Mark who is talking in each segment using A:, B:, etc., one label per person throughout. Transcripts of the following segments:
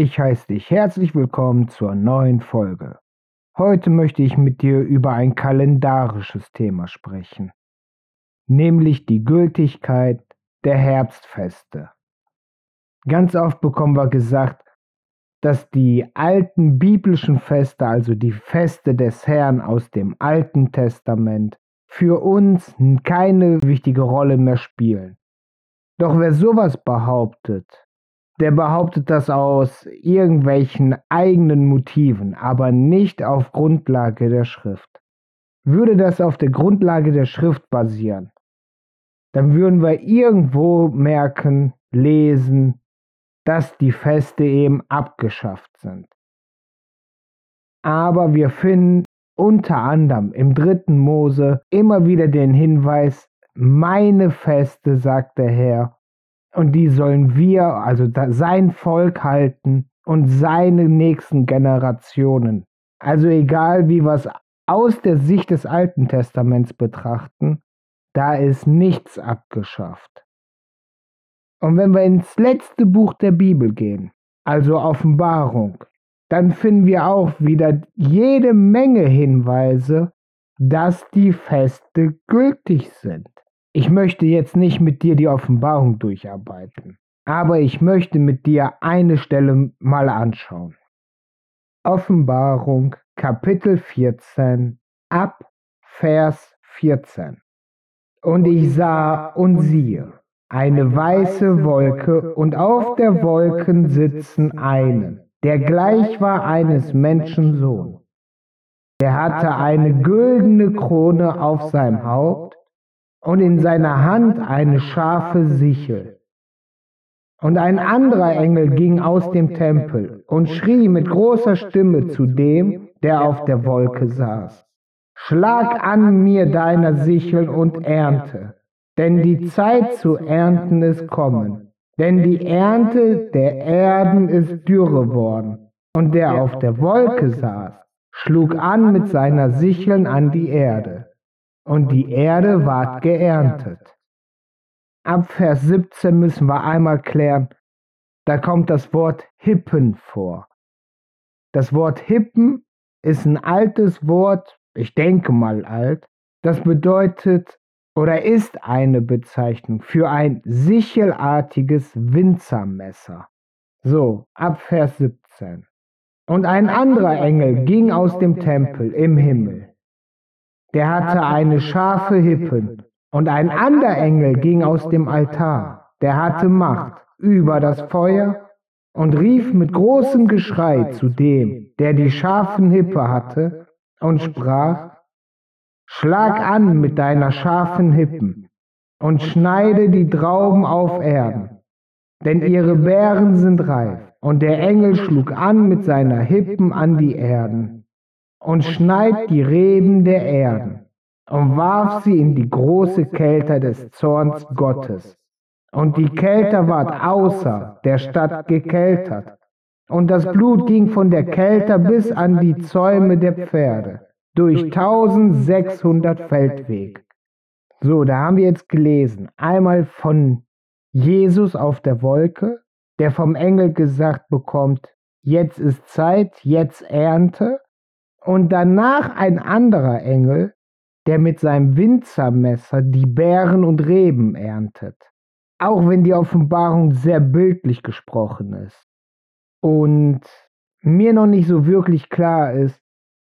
A: Ich heiße dich herzlich willkommen zur neuen Folge. Heute möchte ich mit dir über ein kalendarisches Thema sprechen, nämlich die Gültigkeit der Herbstfeste. Ganz oft bekommen wir gesagt, dass die alten biblischen Feste, also die Feste des Herrn aus dem Alten Testament, für uns keine wichtige Rolle mehr spielen. Doch wer sowas behauptet, der behauptet das aus irgendwelchen eigenen Motiven, aber nicht auf Grundlage der Schrift. Würde das auf der Grundlage der Schrift basieren, dann würden wir irgendwo merken, lesen, dass die Feste eben abgeschafft sind. Aber wir finden unter anderem im dritten Mose immer wieder den Hinweis, meine Feste, sagt der Herr, und die sollen wir, also sein Volk halten und seine nächsten Generationen. Also egal, wie wir es aus der Sicht des Alten Testaments betrachten, da ist nichts abgeschafft. Und wenn wir ins letzte Buch der Bibel gehen, also Offenbarung, dann finden wir auch wieder jede Menge Hinweise, dass die Feste gültig sind. Ich möchte jetzt nicht mit dir die Offenbarung durcharbeiten, aber ich möchte mit dir eine Stelle mal anschauen. Offenbarung Kapitel 14 ab Vers 14. Und ich sah und siehe eine weiße Wolke und auf der Wolken sitzen einen, der gleich war eines Menschen Sohn. Der hatte eine güldene Krone auf seinem Haupt und in seiner Hand eine scharfe Sichel. Und ein anderer Engel ging aus dem Tempel und schrie mit großer Stimme zu dem, der auf der Wolke saß. Schlag an mir deiner Sichel und ernte, denn die Zeit zu ernten ist kommen. Denn die Ernte der Erden ist dürre worden. Und der auf der Wolke saß, schlug an mit seiner Sicheln an die Erde und die Erde ward geerntet. Ab Vers 17 müssen wir einmal klären, da kommt das Wort Hippen vor. Das Wort Hippen ist ein altes Wort, ich denke mal alt, das bedeutet oder ist eine Bezeichnung für ein sichelartiges Winzermesser. So, ab Vers 17. Und ein anderer Engel ging aus dem Tempel im Himmel der hatte eine scharfe Hippen. Und ein anderer Engel ging aus dem Altar, der hatte Macht über das Feuer und rief mit großem Geschrei zu dem, der die scharfen Hippe hatte, und sprach, Schlag an mit deiner scharfen Hippen und schneide die Trauben auf Erden, denn ihre Beeren sind reif. Und der Engel schlug an mit seiner Hippen an die Erden und schneid die Reben der Erden und warf sie in die große Kälte des Zorns Gottes. Und die Kälte ward außer der Stadt gekeltert. Und das Blut ging von der Kälte bis an die Zäume der Pferde, durch 1600 Feldweg. So, da haben wir jetzt gelesen, einmal von Jesus auf der Wolke, der vom Engel gesagt bekommt, jetzt ist Zeit, jetzt Ernte und danach ein anderer Engel, der mit seinem Winzermesser die Beeren und Reben erntet. Auch wenn die Offenbarung sehr bildlich gesprochen ist. Und mir noch nicht so wirklich klar ist,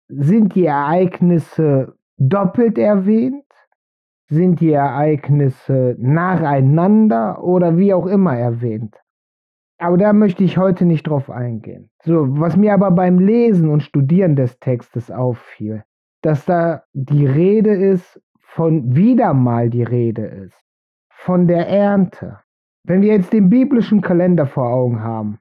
A: sind die Ereignisse doppelt erwähnt? Sind die Ereignisse nacheinander oder wie auch immer erwähnt? Aber da möchte ich heute nicht drauf eingehen. So, was mir aber beim Lesen und Studieren des Textes auffiel, dass da die Rede ist, von wieder mal die Rede ist, von der Ernte. Wenn wir jetzt den biblischen Kalender vor Augen haben,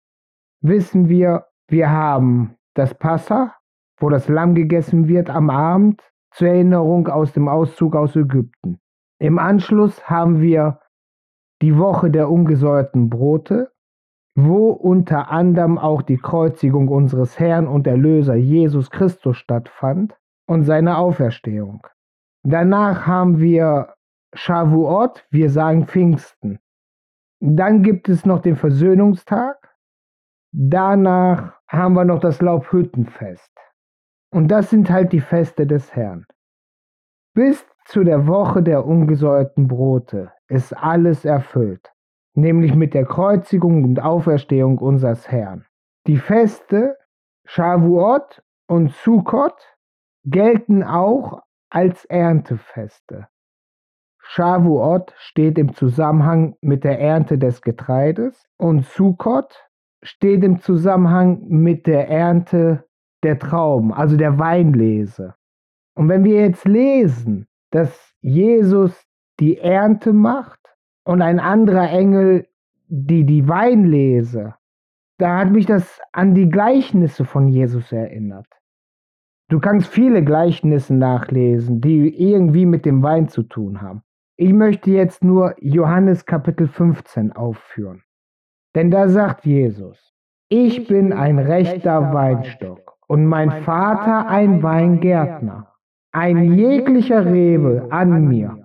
A: wissen wir, wir haben das Passa, wo das Lamm gegessen wird am Abend, zur Erinnerung aus dem Auszug aus Ägypten. Im Anschluss haben wir die Woche der ungesäuerten Brote, wo unter anderem auch die Kreuzigung unseres Herrn und Erlöser Jesus Christus stattfand und seine Auferstehung. Danach haben wir Shavuot, wir sagen Pfingsten. Dann gibt es noch den Versöhnungstag, danach haben wir noch das Laubhüttenfest. Und das sind halt die Feste des Herrn. Bis zu der Woche der ungesäuerten Brote ist alles erfüllt, nämlich mit der Kreuzigung und Auferstehung unseres Herrn. Die Feste Shavuot und Sukkot gelten auch als Erntefeste. Shavuot steht im Zusammenhang mit der Ernte des Getreides und Sukkot steht im Zusammenhang mit der Ernte der Trauben, also der Weinlese. Und wenn wir jetzt lesen, dass Jesus die Ernte macht und ein anderer Engel die die Weinlese, da hat mich das an die Gleichnisse von Jesus erinnert. Du kannst viele Gleichnisse nachlesen, die irgendwie mit dem Wein zu tun haben. Ich möchte jetzt nur Johannes Kapitel 15 aufführen. Denn da sagt Jesus, ich bin ein rechter Weinstock und mein Vater ein Weingärtner. Ein jeglicher Rebe an mir,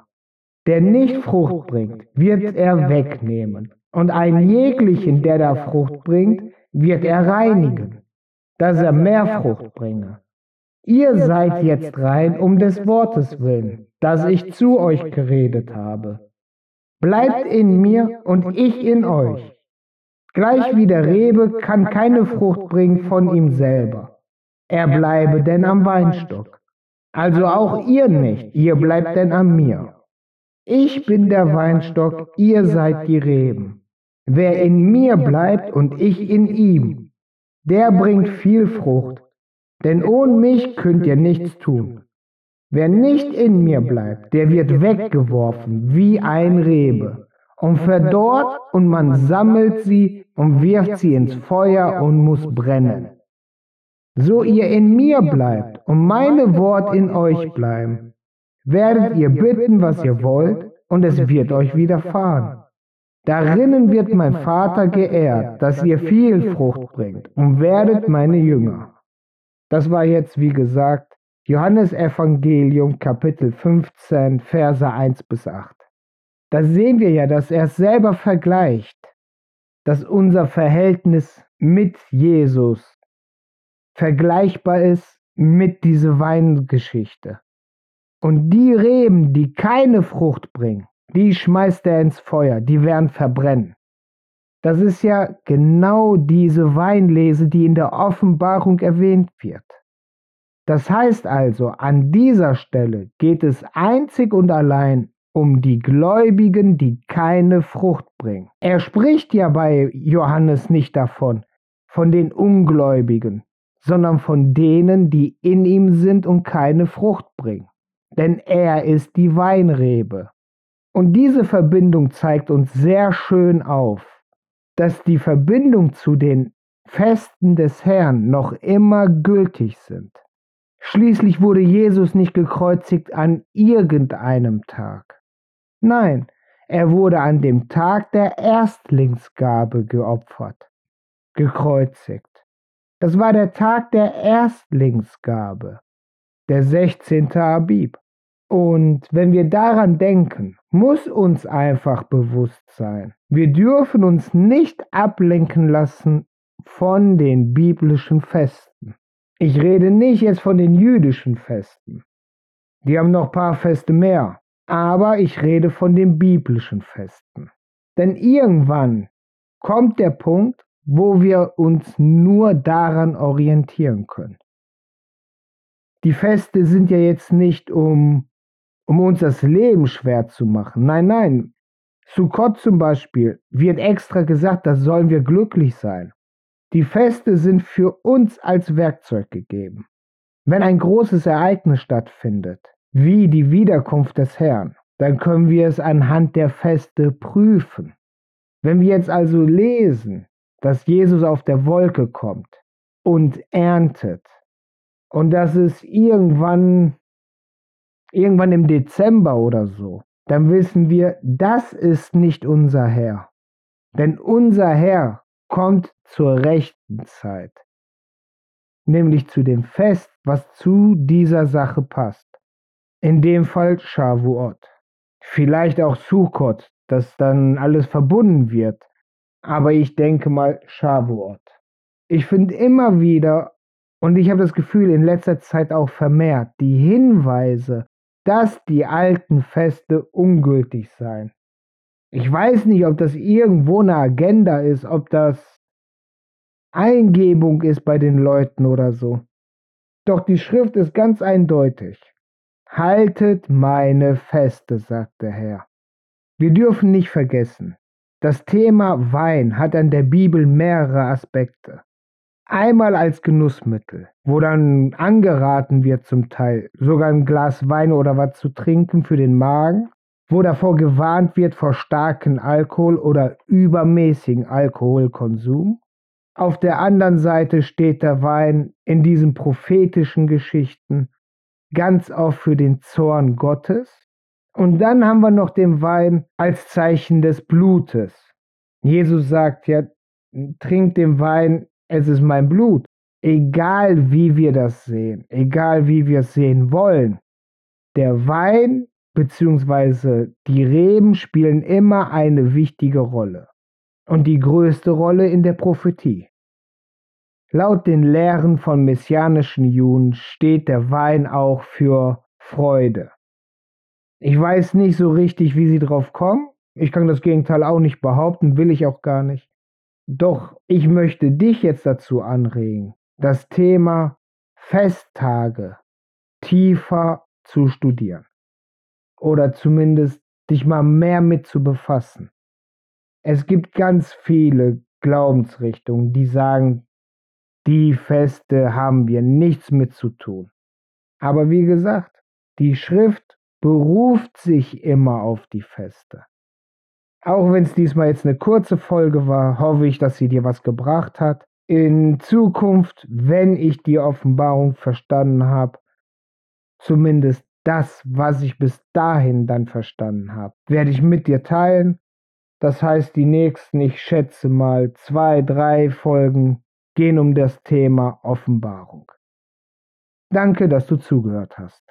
A: der nicht Frucht bringt, wird er wegnehmen. Und einen jeglichen, der da Frucht bringt, wird er reinigen, dass er mehr Frucht bringe. Ihr seid jetzt rein um des Wortes willen, das ich zu euch geredet habe. Bleibt in mir und ich in euch. Gleich wie der Rebe kann keine Frucht bringen von ihm selber. Er bleibe denn am Weinstock. Also auch ihr nicht, ihr bleibt denn an mir. Ich bin der Weinstock, ihr seid die Reben. Wer in mir bleibt und ich in ihm, der bringt viel Frucht, denn ohne mich könnt ihr nichts tun. Wer nicht in mir bleibt, der wird weggeworfen wie ein Rebe und verdorrt und man sammelt sie und wirft sie ins Feuer und muss brennen. So ihr in mir bleibt und meine Wort in euch bleiben, werdet ihr bitten, was ihr wollt, und es wird euch widerfahren. Darinnen wird mein Vater geehrt, dass ihr viel Frucht bringt und werdet meine Jünger. Das war jetzt, wie gesagt, Johannes Evangelium Kapitel 15, Verse 1 bis 8. Da sehen wir ja, dass er es selber vergleicht, dass unser Verhältnis mit Jesus vergleichbar ist mit dieser Weingeschichte. Und die Reben, die keine Frucht bringen, die schmeißt er ins Feuer, die werden verbrennen. Das ist ja genau diese Weinlese, die in der Offenbarung erwähnt wird. Das heißt also, an dieser Stelle geht es einzig und allein um die Gläubigen, die keine Frucht bringen. Er spricht ja bei Johannes nicht davon, von den Ungläubigen, sondern von denen, die in ihm sind und keine Frucht bringen. Denn er ist die Weinrebe. Und diese Verbindung zeigt uns sehr schön auf, dass die Verbindung zu den Festen des Herrn noch immer gültig sind. Schließlich wurde Jesus nicht gekreuzigt an irgendeinem Tag. Nein, er wurde an dem Tag der Erstlingsgabe geopfert, gekreuzigt. Das war der Tag der Erstlingsgabe, der 16. Abib. Und wenn wir daran denken, muss uns einfach bewusst sein, wir dürfen uns nicht ablenken lassen von den biblischen Festen. Ich rede nicht jetzt von den jüdischen Festen. Die haben noch ein paar Feste mehr. Aber ich rede von den biblischen Festen. Denn irgendwann kommt der Punkt, wo wir uns nur daran orientieren können. Die Feste sind ja jetzt nicht um um uns das Leben schwer zu machen. Nein, nein. Zu Gott zum Beispiel wird extra gesagt, da sollen wir glücklich sein. Die Feste sind für uns als Werkzeug gegeben. Wenn ein großes Ereignis stattfindet, wie die Wiederkunft des Herrn, dann können wir es anhand der Feste prüfen. Wenn wir jetzt also lesen, dass Jesus auf der Wolke kommt und erntet und dass es irgendwann irgendwann im Dezember oder so, dann wissen wir, das ist nicht unser Herr. Denn unser Herr kommt zur rechten Zeit, nämlich zu dem Fest, was zu dieser Sache passt. In dem Fall Shavuot. Vielleicht auch Sukkot, dass dann alles verbunden wird. Aber ich denke mal Shavuot. ich finde immer wieder, und ich habe das Gefühl in letzter Zeit auch vermehrt, die Hinweise, dass die alten Feste ungültig seien. Ich weiß nicht, ob das irgendwo eine Agenda ist, ob das Eingebung ist bei den Leuten oder so. Doch die Schrift ist ganz eindeutig. Haltet meine Feste, sagt der Herr. Wir dürfen nicht vergessen, das Thema Wein hat an der Bibel mehrere Aspekte. Einmal als Genussmittel, wo dann angeraten wird zum Teil, sogar ein Glas Wein oder was zu trinken für den Magen, wo davor gewarnt wird vor starken Alkohol oder übermäßigen Alkoholkonsum. Auf der anderen Seite steht der Wein in diesen prophetischen Geschichten ganz oft für den Zorn Gottes. Und dann haben wir noch den Wein als Zeichen des Blutes. Jesus sagt ja, trinkt den Wein, es ist mein Blut. Egal wie wir das sehen, egal wie wir es sehen wollen, der Wein bzw. die Reben spielen immer eine wichtige Rolle und die größte Rolle in der Prophetie. Laut den Lehren von messianischen Juden steht der Wein auch für Freude. Ich weiß nicht so richtig, wie sie drauf kommen. Ich kann das Gegenteil auch nicht behaupten, will ich auch gar nicht. Doch ich möchte dich jetzt dazu anregen, das Thema Festtage tiefer zu studieren. Oder zumindest dich mal mehr mit zu befassen. Es gibt ganz viele Glaubensrichtungen, die sagen, die Feste haben wir nichts mit zu tun. Aber wie gesagt, die Schrift beruft sich immer auf die Feste. Auch wenn es diesmal jetzt eine kurze Folge war, hoffe ich, dass sie dir was gebracht hat. In Zukunft, wenn ich die Offenbarung verstanden habe, zumindest das, was ich bis dahin dann verstanden habe, werde ich mit dir teilen. Das heißt, die nächsten, ich schätze mal, zwei, drei Folgen gehen um das Thema Offenbarung. Danke, dass du zugehört hast.